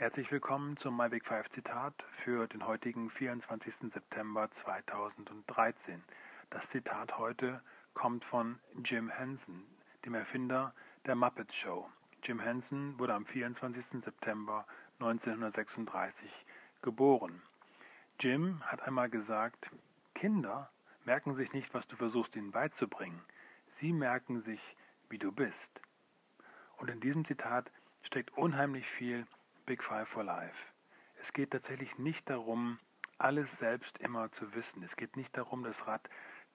Herzlich willkommen zum My Big Five Zitat für den heutigen 24. September 2013. Das Zitat heute kommt von Jim Henson, dem Erfinder der Muppet Show. Jim Henson wurde am 24. September 1936 geboren. Jim hat einmal gesagt, Kinder merken sich nicht, was du versuchst ihnen beizubringen. Sie merken sich, wie du bist. Und in diesem Zitat steckt unheimlich viel Big Five for Life. Es geht tatsächlich nicht darum, alles selbst immer zu wissen. Es geht nicht darum, das Rad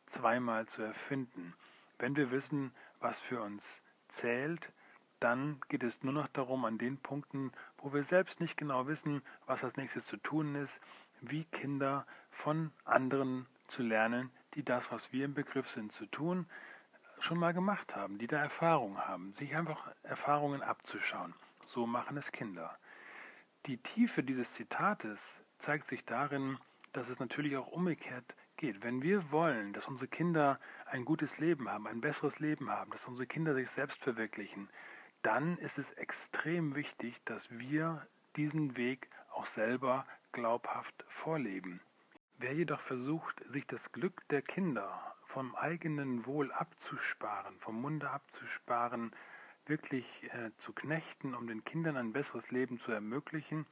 zweimal zu erfinden. Wenn wir wissen, was für uns zählt, dann geht es nur noch darum, an den Punkten, wo wir selbst nicht genau wissen, was als nächstes zu tun ist, wie Kinder von anderen zu lernen, die das, was wir im Begriff sind zu tun, schon mal gemacht haben, die da Erfahrung haben, sich einfach Erfahrungen abzuschauen. So machen es Kinder. Die Tiefe dieses Zitates zeigt sich darin, dass es natürlich auch umgekehrt geht. Wenn wir wollen, dass unsere Kinder ein gutes Leben haben, ein besseres Leben haben, dass unsere Kinder sich selbst verwirklichen, dann ist es extrem wichtig, dass wir diesen Weg auch selber glaubhaft vorleben. Wer jedoch versucht, sich das Glück der Kinder vom eigenen Wohl abzusparen, vom Munde abzusparen, wirklich äh, zu knechten, um den Kindern ein besseres Leben zu ermöglichen,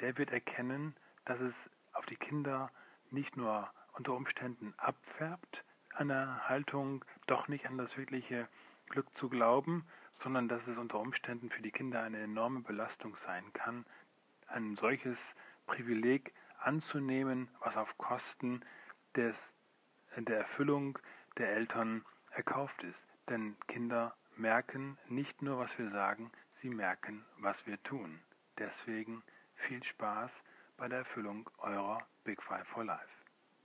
der wird erkennen, dass es auf die Kinder nicht nur unter Umständen abfärbt, eine Haltung doch nicht an das wirkliche Glück zu glauben, sondern dass es unter Umständen für die Kinder eine enorme Belastung sein kann, ein solches Privileg anzunehmen, was auf Kosten des, der Erfüllung der Eltern erkauft ist. Denn Kinder merken nicht nur, was wir sagen, sie merken, was wir tun. Deswegen viel Spaß bei der Erfüllung eurer Big Five for Life.